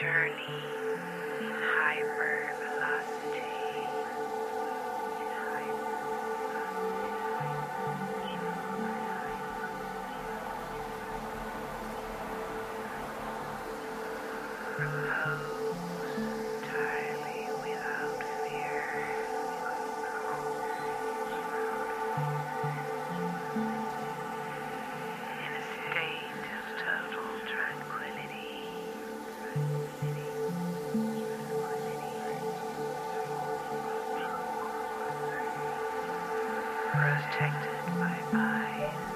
journey hypervelocity. Protected by ice